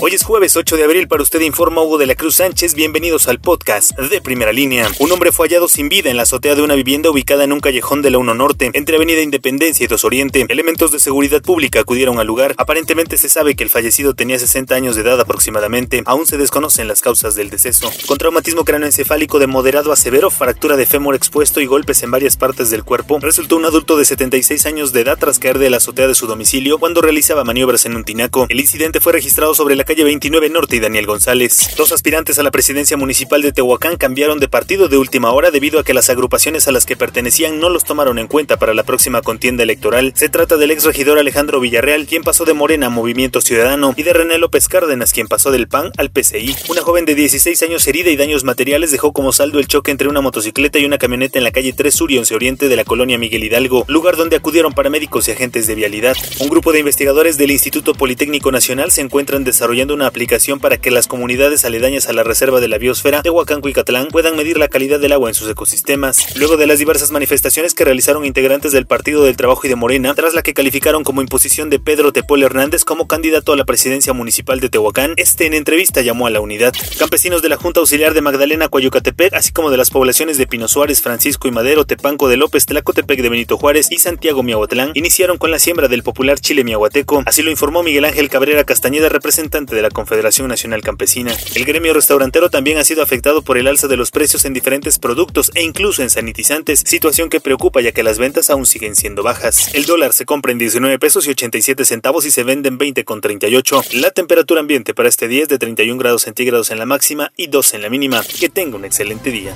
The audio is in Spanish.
Hoy es jueves 8 de abril, para usted informa Hugo de la Cruz Sánchez, bienvenidos al podcast de Primera Línea. Un hombre fue hallado sin vida en la azotea de una vivienda ubicada en un callejón de la 1 Norte, entre Avenida Independencia y 2 Oriente. Elementos de seguridad pública acudieron al lugar. Aparentemente se sabe que el fallecido tenía 60 años de edad aproximadamente. Aún se desconocen las causas del deceso. Con traumatismo cráneoencefálico de moderado a severo, fractura de fémur expuesto y golpes en varias partes del cuerpo, resultó un adulto de 76 años de edad tras caer de la azotea de su domicilio cuando realizaba maniobras en un tinaco. El incidente fue registrado sobre la calle 29 Norte y Daniel González. Dos aspirantes a la presidencia municipal de Tehuacán cambiaron de partido de última hora debido a que las agrupaciones a las que pertenecían no los tomaron en cuenta para la próxima contienda electoral. Se trata del ex regidor Alejandro Villarreal, quien pasó de Morena a Movimiento Ciudadano, y de René López Cárdenas, quien pasó del PAN al PCI. Una joven de 16 años herida y daños materiales dejó como saldo el choque entre una motocicleta y una camioneta en la calle 3 Sur y 11 Oriente de la colonia Miguel Hidalgo, lugar donde acudieron paramédicos y agentes de vialidad. Un grupo de investigadores del Instituto Politécnico Nacional se encuentran desarrollando una aplicación para que las comunidades aledañas a la reserva de la biosfera de Huacanco y Catlán puedan medir la calidad del agua en sus ecosistemas. Luego de las diversas manifestaciones que realizaron integrantes del Partido del Trabajo y de Morena, tras la que calificaron como imposición de Pedro Tepol Hernández como candidato a la presidencia municipal de Tehuacán, este en entrevista llamó a la unidad. Campesinos de la Junta Auxiliar de Magdalena Coyucatepec, así como de las poblaciones de Pino Suárez, Francisco y Madero, Tepanco de López, Tlacotepec de Benito Juárez y Santiago Miahuatlán, iniciaron con la siembra del popular chile miahuateco. Así lo informó Miguel Ángel Cabrera Castañeda, de la Confederación Nacional Campesina. El gremio restaurantero también ha sido afectado por el alza de los precios en diferentes productos e incluso en sanitizantes, situación que preocupa ya que las ventas aún siguen siendo bajas. El dólar se compra en 19 pesos y 87 centavos y se vende en 20 con 38. La temperatura ambiente para este día es de 31 grados centígrados en la máxima y 2 en la mínima. Que tenga un excelente día.